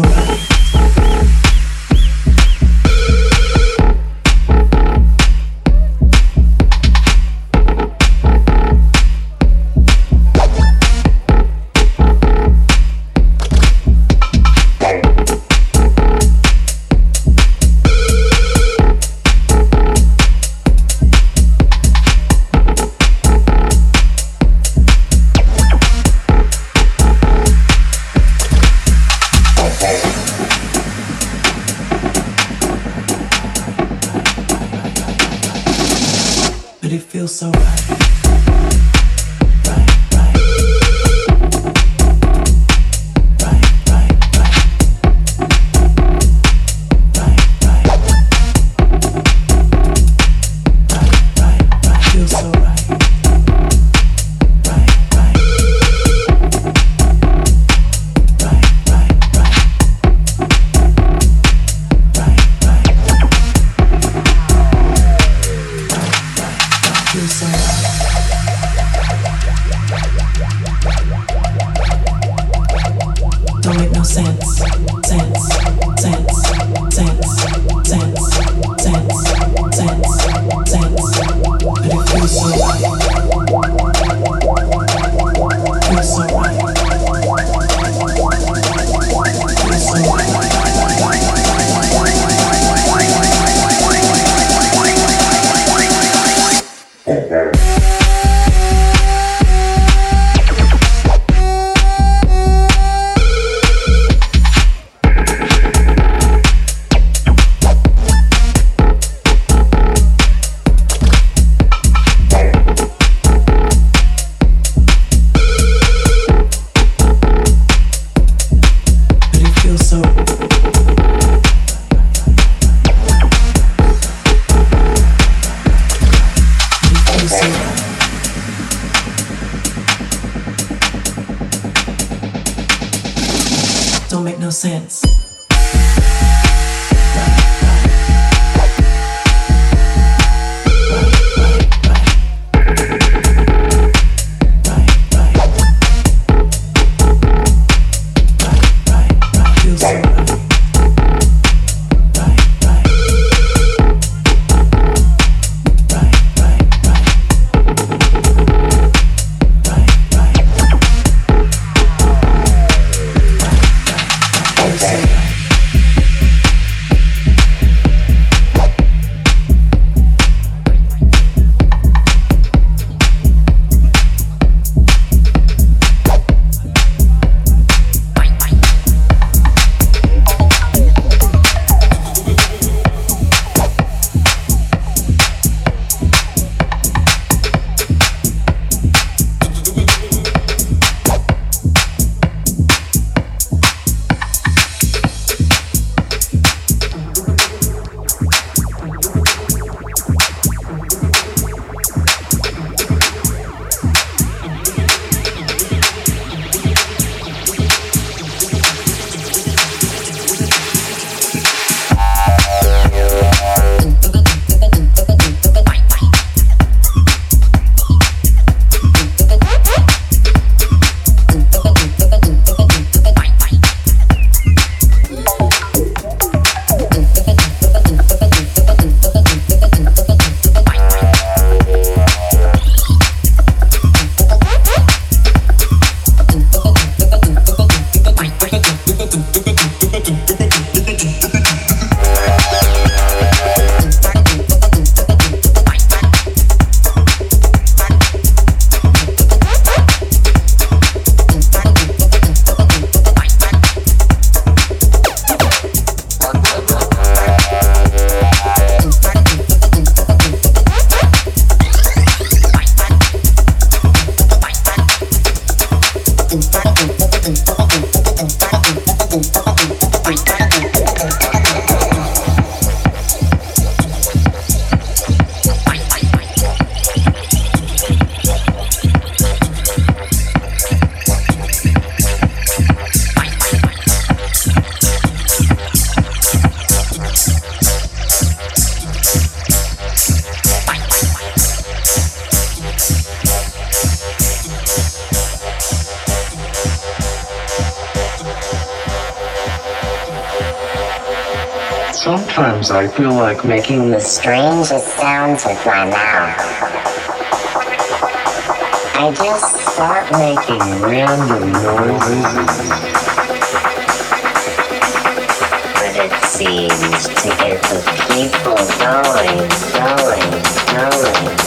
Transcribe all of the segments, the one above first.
Bye. Sometimes I feel like making the strangest sounds with my mouth. I just start making random noises. But it seems to get the people going, going, going,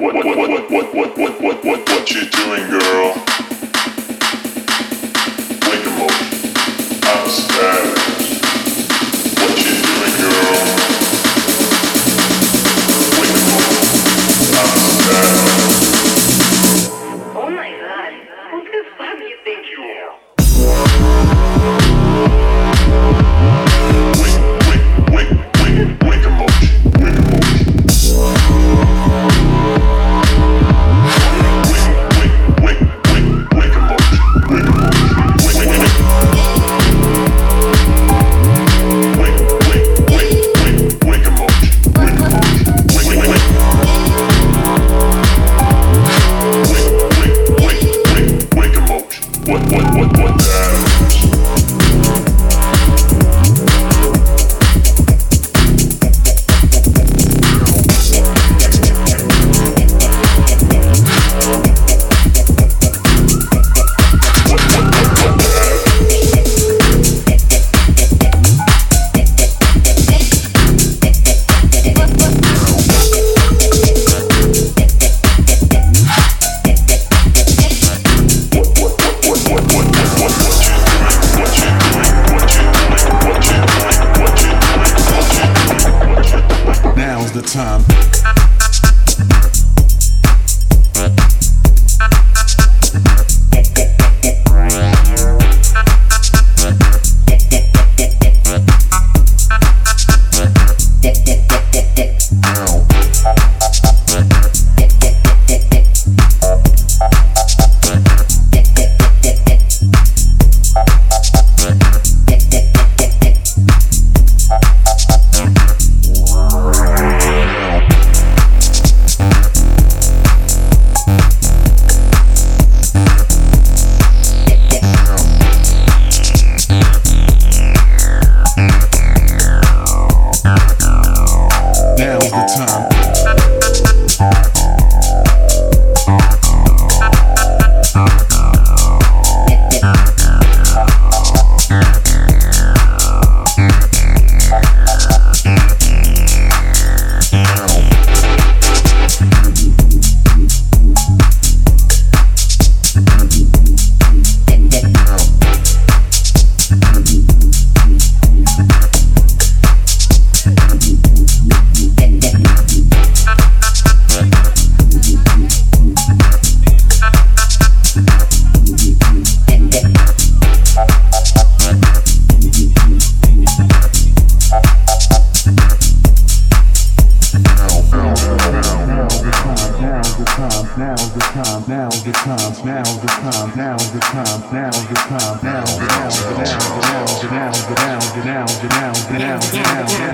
What what what what what what what what you doing, girl? Wake 'em. I'm stabbing.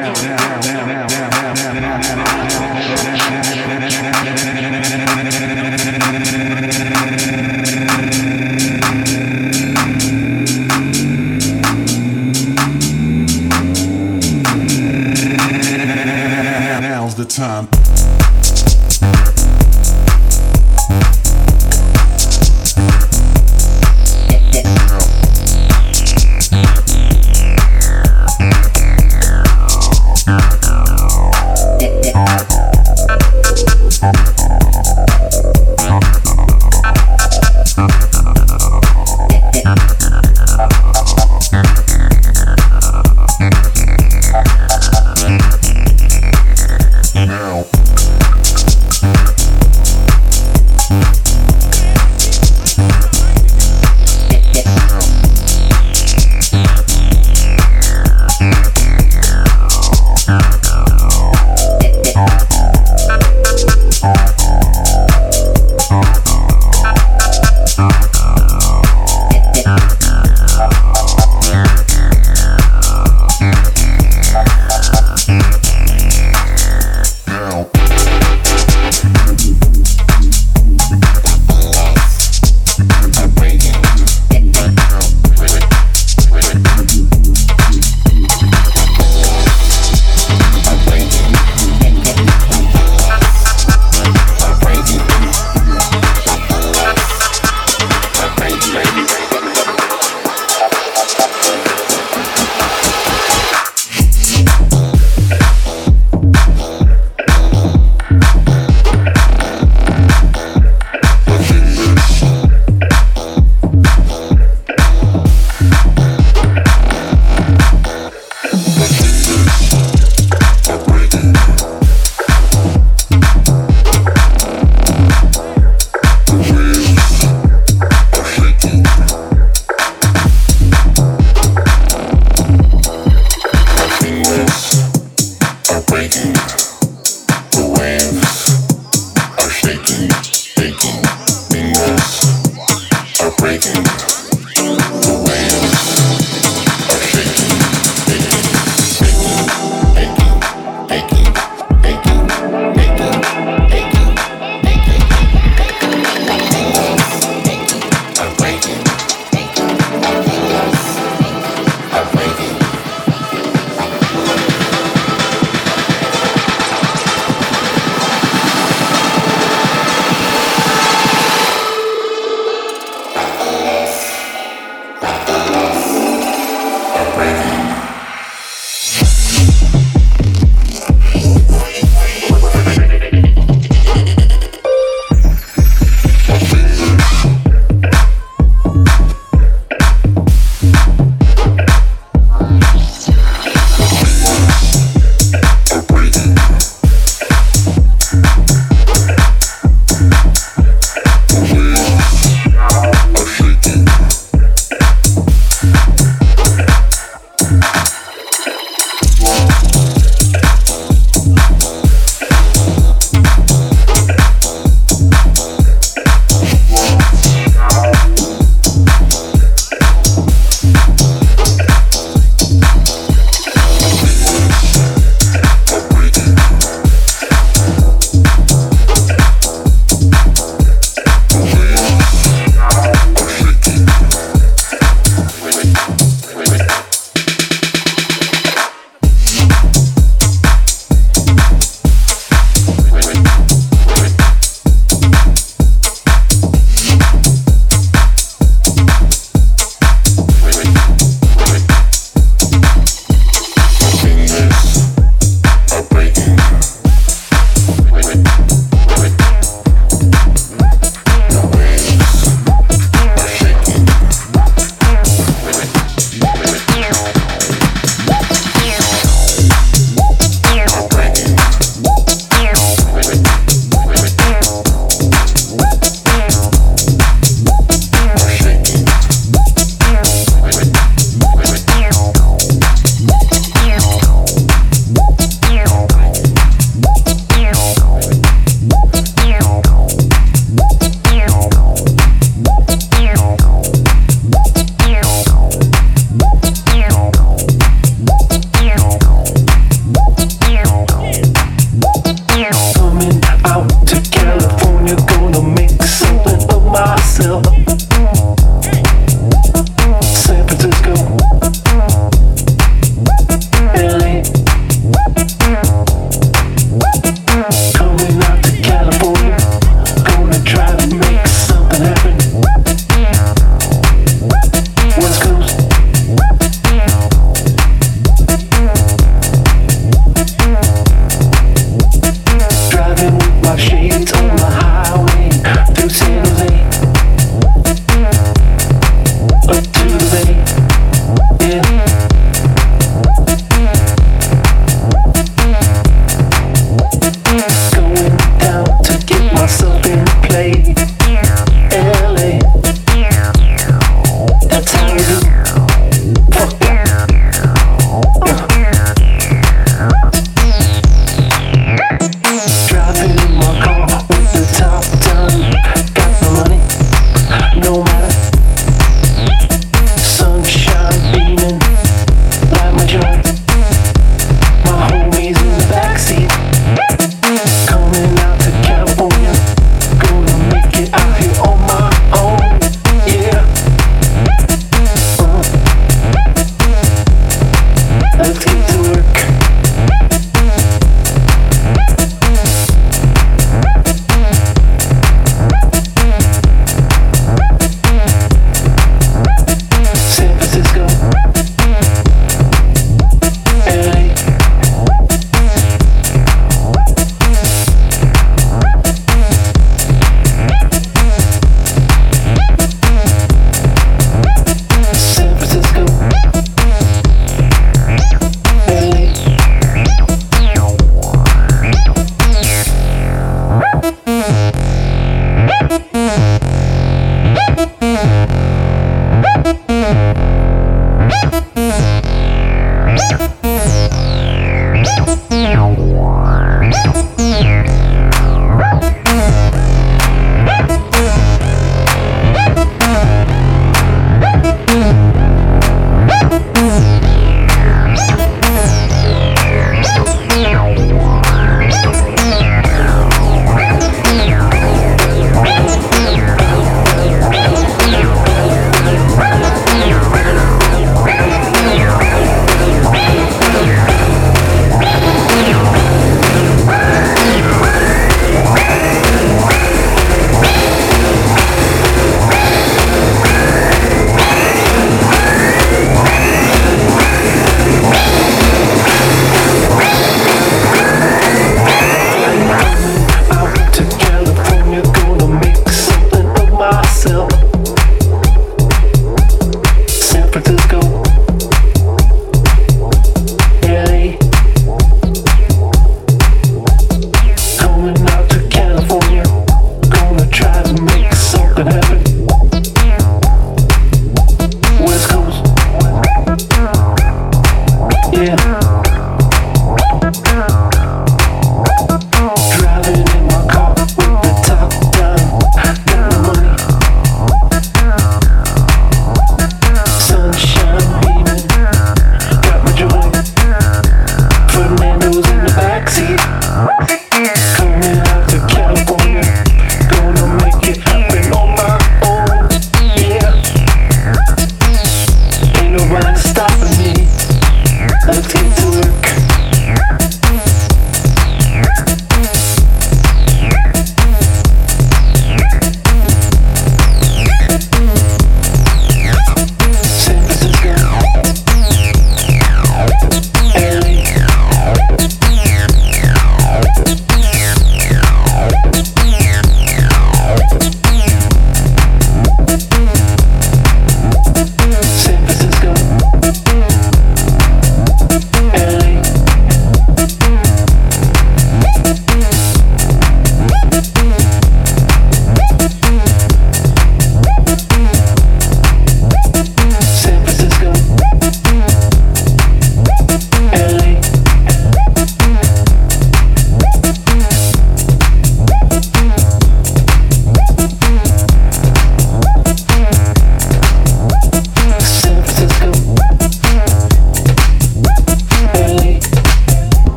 now, now, now.